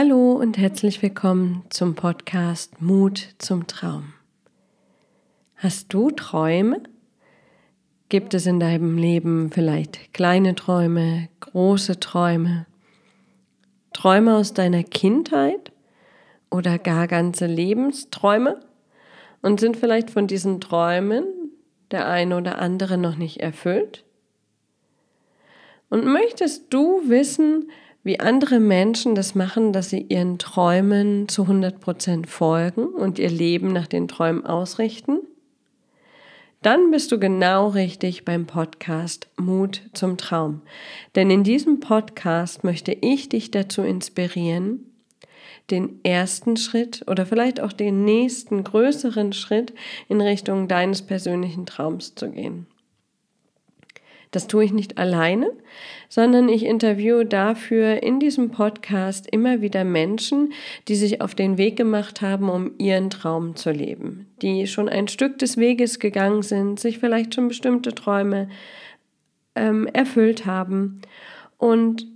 Hallo und herzlich willkommen zum Podcast Mut zum Traum. Hast du Träume? Gibt es in deinem Leben vielleicht kleine Träume, große Träume, Träume aus deiner Kindheit oder gar ganze Lebensträume? Und sind vielleicht von diesen Träumen der eine oder andere noch nicht erfüllt? Und möchtest du wissen, wie andere Menschen das machen, dass sie ihren Träumen zu 100 Prozent folgen und ihr Leben nach den Träumen ausrichten? Dann bist du genau richtig beim Podcast Mut zum Traum. Denn in diesem Podcast möchte ich dich dazu inspirieren, den ersten Schritt oder vielleicht auch den nächsten größeren Schritt in Richtung deines persönlichen Traums zu gehen. Das tue ich nicht alleine, sondern ich interviewe dafür in diesem Podcast immer wieder Menschen, die sich auf den Weg gemacht haben, um ihren Traum zu leben, die schon ein Stück des Weges gegangen sind, sich vielleicht schon bestimmte Träume ähm, erfüllt haben. Und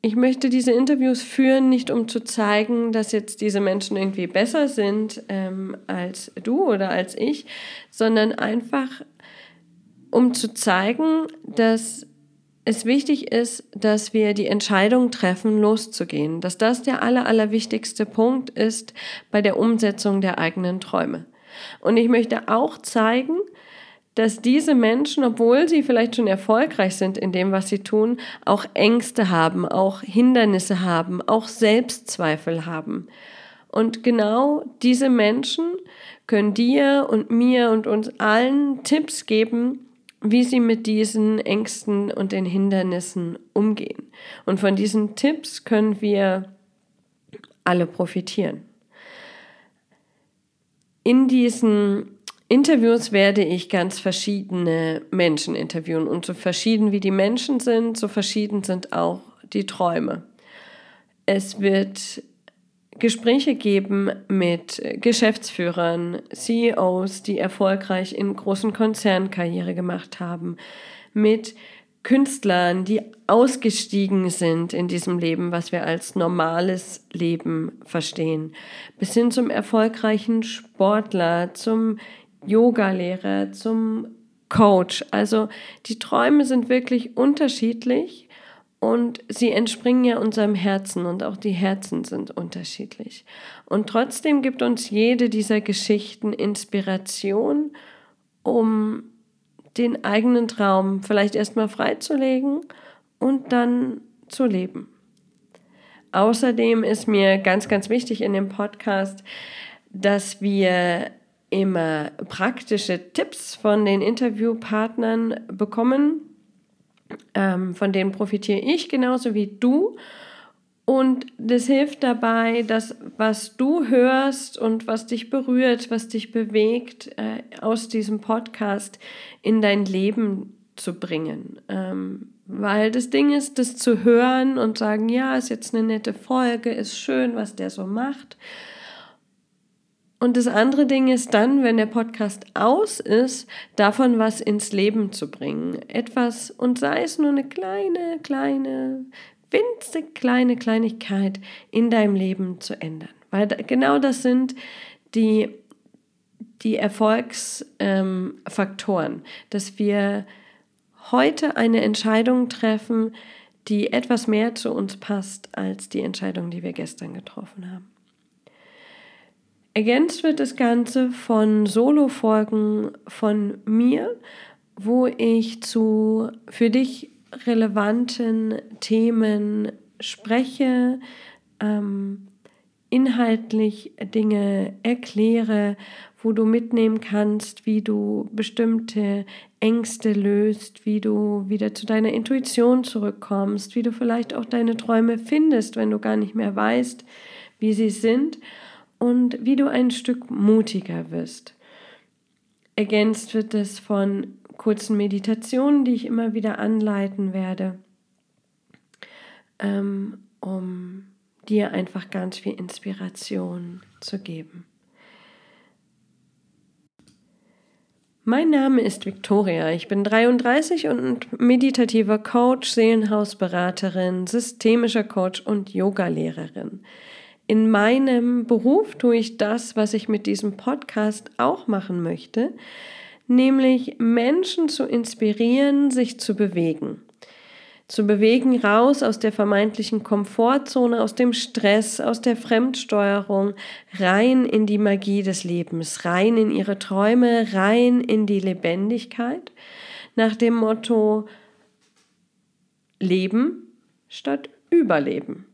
ich möchte diese Interviews führen, nicht um zu zeigen, dass jetzt diese Menschen irgendwie besser sind ähm, als du oder als ich, sondern einfach um zu zeigen, dass es wichtig ist, dass wir die Entscheidung treffen, loszugehen, dass das der aller, allerwichtigste Punkt ist bei der Umsetzung der eigenen Träume. Und ich möchte auch zeigen, dass diese Menschen, obwohl sie vielleicht schon erfolgreich sind in dem, was sie tun, auch Ängste haben, auch Hindernisse haben, auch Selbstzweifel haben. Und genau diese Menschen können dir und mir und uns allen Tipps geben, wie sie mit diesen Ängsten und den Hindernissen umgehen. Und von diesen Tipps können wir alle profitieren. In diesen Interviews werde ich ganz verschiedene Menschen interviewen. Und so verschieden wie die Menschen sind, so verschieden sind auch die Träume. Es wird Gespräche geben mit Geschäftsführern, CEOs, die erfolgreich in großen Konzernen Karriere gemacht haben, mit Künstlern, die ausgestiegen sind in diesem Leben, was wir als normales Leben verstehen, bis hin zum erfolgreichen Sportler, zum Yogalehrer, zum Coach. Also die Träume sind wirklich unterschiedlich und sie entspringen ja unserem Herzen und auch die Herzen sind unterschiedlich. Und trotzdem gibt uns jede dieser Geschichten Inspiration, um den eigenen Traum vielleicht erstmal freizulegen und dann zu leben. Außerdem ist mir ganz, ganz wichtig in dem Podcast, dass wir immer praktische Tipps von den Interviewpartnern bekommen, ähm, von denen profitiere ich genauso wie du. Und das hilft dabei, dass was du hörst und was dich berührt, was dich bewegt, äh, aus diesem Podcast in dein Leben zu bringen. Ähm, weil das Ding ist, das zu hören und sagen, ja, ist jetzt eine nette Folge, ist schön, was der so macht. Und das andere Ding ist dann, wenn der Podcast aus ist, davon was ins Leben zu bringen. Etwas, und sei es nur eine kleine, kleine, winzig kleine Kleinigkeit in deinem Leben zu ändern. Weil genau das sind die, die Erfolgsfaktoren, ähm, dass wir heute eine Entscheidung treffen, die etwas mehr zu uns passt als die Entscheidung, die wir gestern getroffen haben. Ergänzt wird das Ganze von Solo-Folgen von mir, wo ich zu für dich relevanten Themen spreche, ähm, inhaltlich Dinge erkläre, wo du mitnehmen kannst, wie du bestimmte Ängste löst, wie du wieder zu deiner Intuition zurückkommst, wie du vielleicht auch deine Träume findest, wenn du gar nicht mehr weißt, wie sie sind und wie du ein Stück mutiger wirst. Ergänzt wird es von kurzen Meditationen, die ich immer wieder anleiten werde, ähm, um dir einfach ganz viel Inspiration zu geben. Mein Name ist Victoria. Ich bin 33 und meditativer Coach, Seelenhausberaterin, systemischer Coach und Yogalehrerin. In meinem Beruf tue ich das, was ich mit diesem Podcast auch machen möchte, nämlich Menschen zu inspirieren, sich zu bewegen. Zu bewegen raus aus der vermeintlichen Komfortzone, aus dem Stress, aus der Fremdsteuerung, rein in die Magie des Lebens, rein in ihre Träume, rein in die Lebendigkeit, nach dem Motto Leben statt Überleben.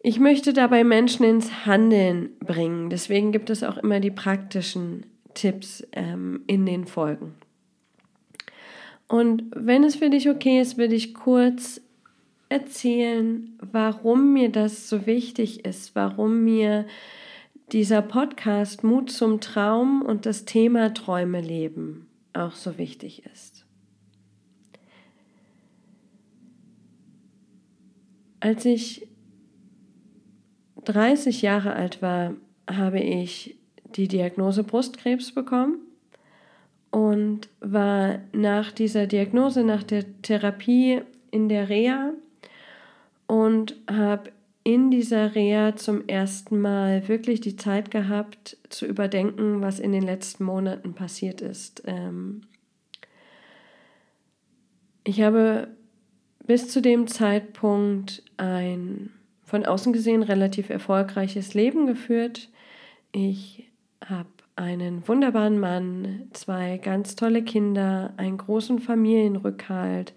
Ich möchte dabei Menschen ins Handeln bringen. Deswegen gibt es auch immer die praktischen Tipps ähm, in den Folgen. Und wenn es für dich okay ist, würde ich kurz erzählen, warum mir das so wichtig ist, warum mir dieser Podcast Mut zum Traum und das Thema Träume leben auch so wichtig ist. Als ich 30 Jahre alt war, habe ich die Diagnose Brustkrebs bekommen und war nach dieser Diagnose, nach der Therapie in der Reha und habe in dieser Reha zum ersten Mal wirklich die Zeit gehabt zu überdenken, was in den letzten Monaten passiert ist. Ähm ich habe bis zu dem Zeitpunkt ein von außen gesehen relativ erfolgreiches Leben geführt. Ich habe einen wunderbaren Mann, zwei ganz tolle Kinder, einen großen Familienrückhalt,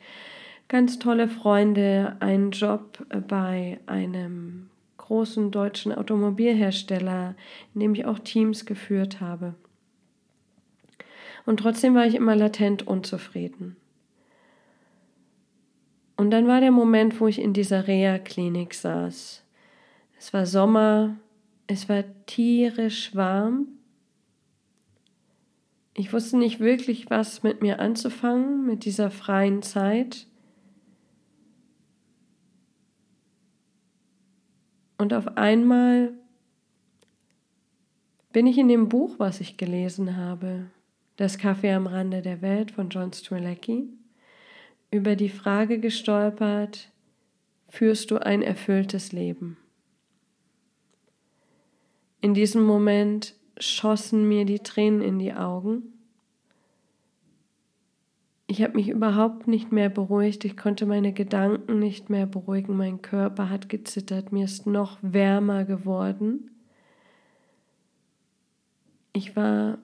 ganz tolle Freunde, einen Job bei einem großen deutschen Automobilhersteller, in dem ich auch Teams geführt habe. Und trotzdem war ich immer latent unzufrieden. Und dann war der Moment, wo ich in dieser Reha-Klinik saß. Es war Sommer, es war tierisch warm. Ich wusste nicht wirklich, was mit mir anzufangen, mit dieser freien Zeit. Und auf einmal bin ich in dem Buch, was ich gelesen habe, Das Kaffee am Rande der Welt von John Strelacki, über die Frage gestolpert, führst du ein erfülltes Leben? In diesem Moment schossen mir die Tränen in die Augen. Ich habe mich überhaupt nicht mehr beruhigt, ich konnte meine Gedanken nicht mehr beruhigen, mein Körper hat gezittert, mir ist noch wärmer geworden. Ich war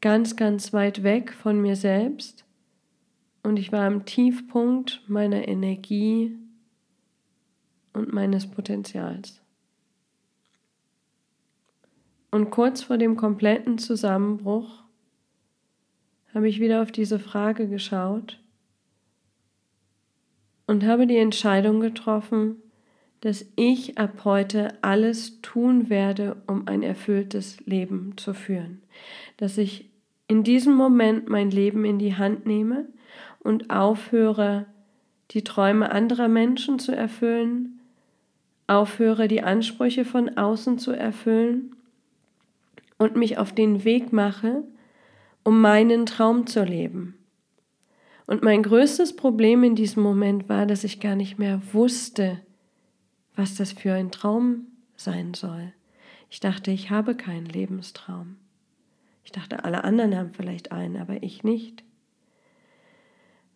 ganz, ganz weit weg von mir selbst und ich war am Tiefpunkt meiner Energie und meines Potenzials. Und kurz vor dem kompletten Zusammenbruch habe ich wieder auf diese Frage geschaut und habe die Entscheidung getroffen, dass ich ab heute alles tun werde, um ein erfülltes Leben zu führen. Dass ich in diesem Moment mein Leben in die Hand nehme und aufhöre, die Träume anderer Menschen zu erfüllen, aufhöre, die Ansprüche von außen zu erfüllen und mich auf den Weg mache, um meinen Traum zu leben. Und mein größtes Problem in diesem Moment war, dass ich gar nicht mehr wusste, was das für ein Traum sein soll. Ich dachte, ich habe keinen Lebenstraum. Ich dachte, alle anderen haben vielleicht einen, aber ich nicht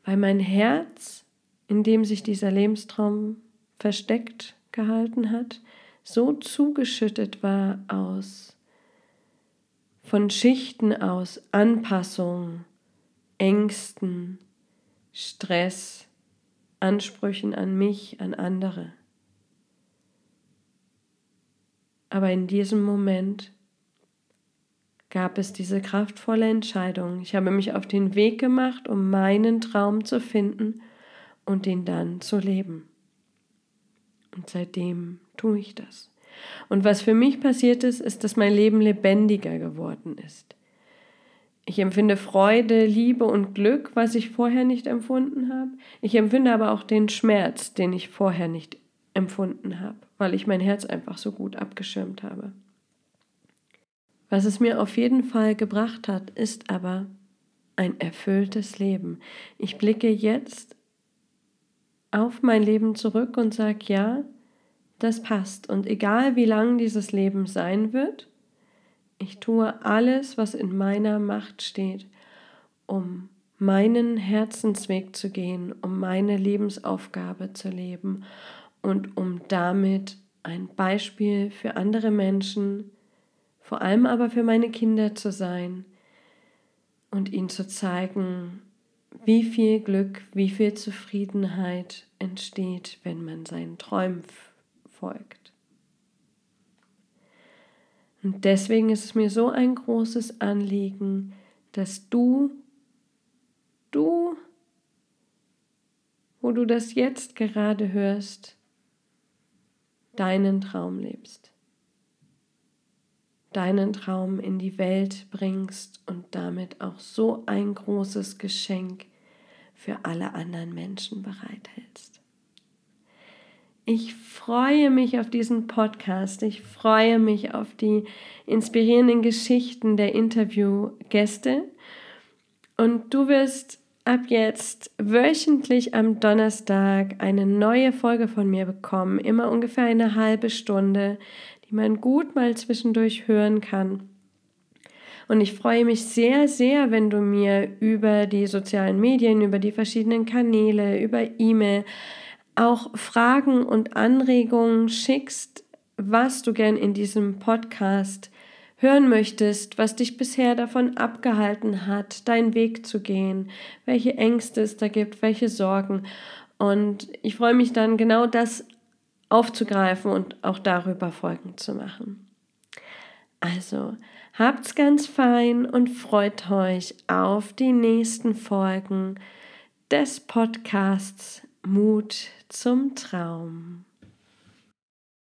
weil mein Herz, in dem sich dieser Lebenstraum versteckt gehalten hat, so zugeschüttet war aus von Schichten aus Anpassung, Ängsten, Stress, Ansprüchen an mich, an andere. Aber in diesem Moment gab es diese kraftvolle Entscheidung. Ich habe mich auf den Weg gemacht, um meinen Traum zu finden und ihn dann zu leben. Und seitdem tue ich das. Und was für mich passiert ist, ist, dass mein Leben lebendiger geworden ist. Ich empfinde Freude, Liebe und Glück, was ich vorher nicht empfunden habe. Ich empfinde aber auch den Schmerz, den ich vorher nicht empfunden habe, weil ich mein Herz einfach so gut abgeschirmt habe. Was es mir auf jeden Fall gebracht hat, ist aber ein erfülltes Leben. Ich blicke jetzt auf mein Leben zurück und sage, ja, das passt. Und egal wie lang dieses Leben sein wird, ich tue alles, was in meiner Macht steht, um meinen Herzensweg zu gehen, um meine Lebensaufgabe zu leben und um damit ein Beispiel für andere Menschen, vor allem aber für meine Kinder zu sein und ihnen zu zeigen, wie viel Glück, wie viel Zufriedenheit entsteht, wenn man seinen Träumen folgt. Und deswegen ist es mir so ein großes Anliegen, dass du, du, wo du das jetzt gerade hörst, deinen Traum lebst, deinen Traum in die Welt bringst und damit auch so ein großes Geschenk für alle anderen Menschen bereithältst. Ich freue mich auf diesen Podcast. Ich freue mich auf die inspirierenden Geschichten der Interviewgäste. Und du wirst ab jetzt wöchentlich am Donnerstag eine neue Folge von mir bekommen. Immer ungefähr eine halbe Stunde, die man gut mal zwischendurch hören kann. Und ich freue mich sehr, sehr, wenn du mir über die sozialen Medien, über die verschiedenen Kanäle, über E-Mail auch Fragen und Anregungen schickst, was du gern in diesem Podcast hören möchtest, was dich bisher davon abgehalten hat, deinen Weg zu gehen, welche Ängste es da gibt, welche Sorgen. Und ich freue mich dann genau das aufzugreifen und auch darüber Folgen zu machen. Also, habt's ganz fein und freut euch auf die nächsten Folgen des Podcasts Mut zum Traum.